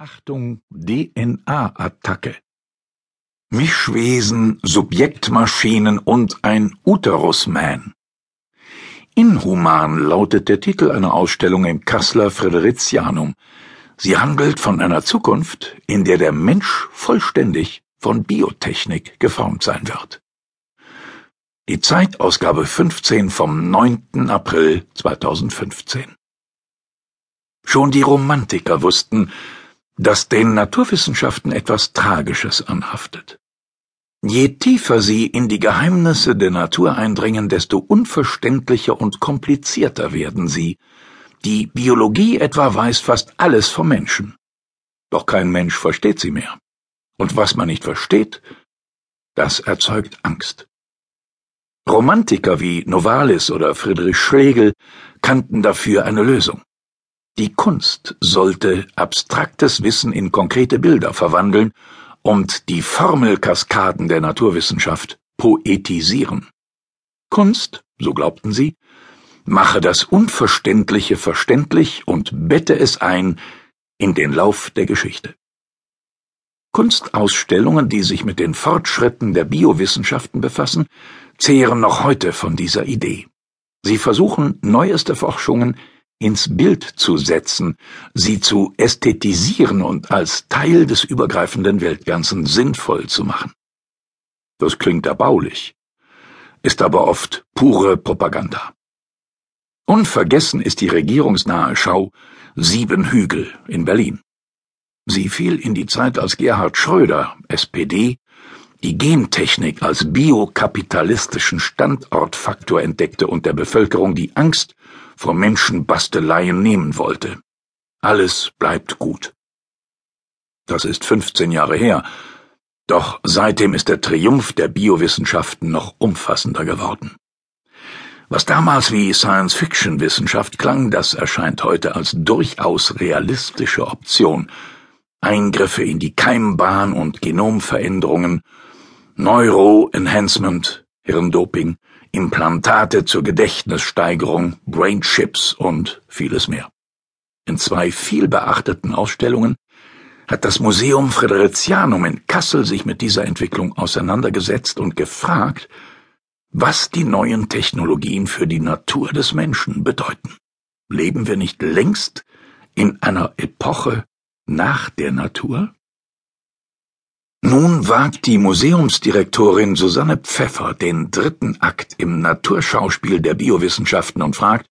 Achtung, DNA-Attacke. Mischwesen, Subjektmaschinen und ein Uterusman. Inhuman lautet der Titel einer Ausstellung im Kasseler Fredericianum. Sie handelt von einer Zukunft, in der der Mensch vollständig von Biotechnik geformt sein wird. Die Zeitausgabe 15 vom 9. April 2015. Schon die Romantiker wussten, dass den Naturwissenschaften etwas Tragisches anhaftet. Je tiefer sie in die Geheimnisse der Natur eindringen, desto unverständlicher und komplizierter werden sie. Die Biologie etwa weiß fast alles vom Menschen. Doch kein Mensch versteht sie mehr. Und was man nicht versteht, das erzeugt Angst. Romantiker wie Novalis oder Friedrich Schlegel kannten dafür eine Lösung. Die Kunst sollte abstraktes Wissen in konkrete Bilder verwandeln und die Formelkaskaden der Naturwissenschaft poetisieren. Kunst, so glaubten sie, mache das Unverständliche verständlich und bette es ein in den Lauf der Geschichte. Kunstausstellungen, die sich mit den Fortschritten der Biowissenschaften befassen, zehren noch heute von dieser Idee. Sie versuchen neueste Forschungen ins Bild zu setzen, sie zu ästhetisieren und als Teil des übergreifenden Weltganzen sinnvoll zu machen. Das klingt erbaulich, ist aber oft pure Propaganda. Unvergessen ist die regierungsnahe Schau Sieben Hügel in Berlin. Sie fiel in die Zeit, als Gerhard Schröder, SPD, die Gentechnik als biokapitalistischen Standortfaktor entdeckte und der Bevölkerung die Angst vor Menschenbasteleien nehmen wollte. Alles bleibt gut. Das ist 15 Jahre her, doch seitdem ist der Triumph der Biowissenschaften noch umfassender geworden. Was damals wie Science-Fiction-Wissenschaft klang, das erscheint heute als durchaus realistische Option. Eingriffe in die Keimbahn und Genomveränderungen, Neuroenhancement, Hirndoping, Implantate zur Gedächtnissteigerung, Brainchips und vieles mehr. In zwei vielbeachteten Ausstellungen hat das Museum Fredericianum in Kassel sich mit dieser Entwicklung auseinandergesetzt und gefragt, was die neuen Technologien für die Natur des Menschen bedeuten. Leben wir nicht längst in einer Epoche nach der Natur? Nun wagt die Museumsdirektorin Susanne Pfeffer den dritten Akt im Naturschauspiel der Biowissenschaften und fragt,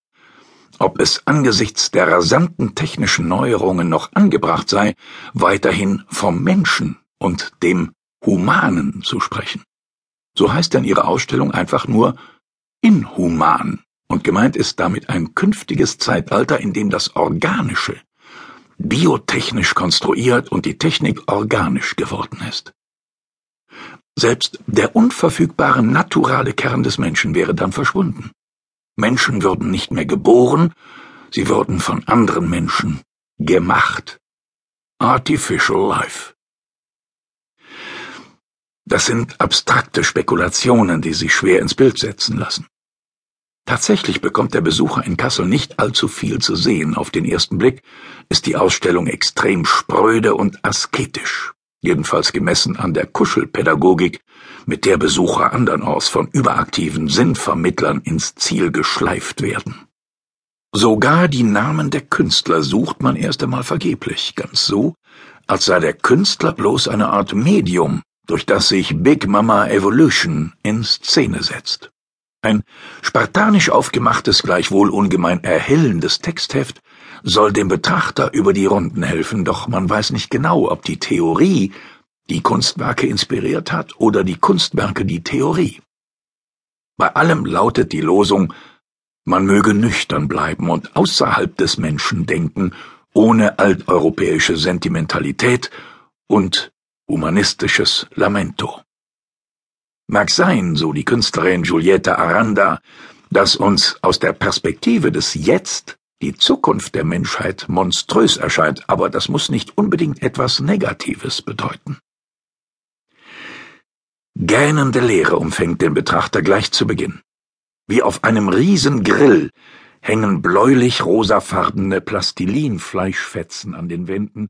ob es angesichts der rasanten technischen Neuerungen noch angebracht sei, weiterhin vom Menschen und dem Humanen zu sprechen. So heißt dann ihre Ausstellung einfach nur inhuman, und gemeint ist damit ein künftiges Zeitalter, in dem das Organische biotechnisch konstruiert und die Technik organisch geworden ist. Selbst der unverfügbare naturale Kern des Menschen wäre dann verschwunden. Menschen würden nicht mehr geboren, sie würden von anderen Menschen gemacht. Artificial Life. Das sind abstrakte Spekulationen, die sich schwer ins Bild setzen lassen. Tatsächlich bekommt der Besucher in Kassel nicht allzu viel zu sehen. Auf den ersten Blick ist die Ausstellung extrem spröde und asketisch, jedenfalls gemessen an der Kuschelpädagogik, mit der Besucher andernorts von überaktiven Sinnvermittlern ins Ziel geschleift werden. Sogar die Namen der Künstler sucht man erst einmal vergeblich, ganz so, als sei der Künstler bloß eine Art Medium, durch das sich Big Mama Evolution in Szene setzt. Ein spartanisch aufgemachtes, gleichwohl ungemein erhellendes Textheft soll dem Betrachter über die Runden helfen, doch man weiß nicht genau, ob die Theorie die Kunstwerke inspiriert hat oder die Kunstwerke die Theorie. Bei allem lautet die Losung, man möge nüchtern bleiben und außerhalb des Menschen denken, ohne alteuropäische Sentimentalität und humanistisches Lamento. Mag sein, so die Künstlerin Giulietta Aranda, dass uns aus der Perspektive des Jetzt die Zukunft der Menschheit monströs erscheint, aber das muss nicht unbedingt etwas Negatives bedeuten. Gähnende Leere umfängt den Betrachter gleich zu Beginn. Wie auf einem Riesengrill hängen bläulich-rosafarbene Plastilinfleischfetzen an den Wänden,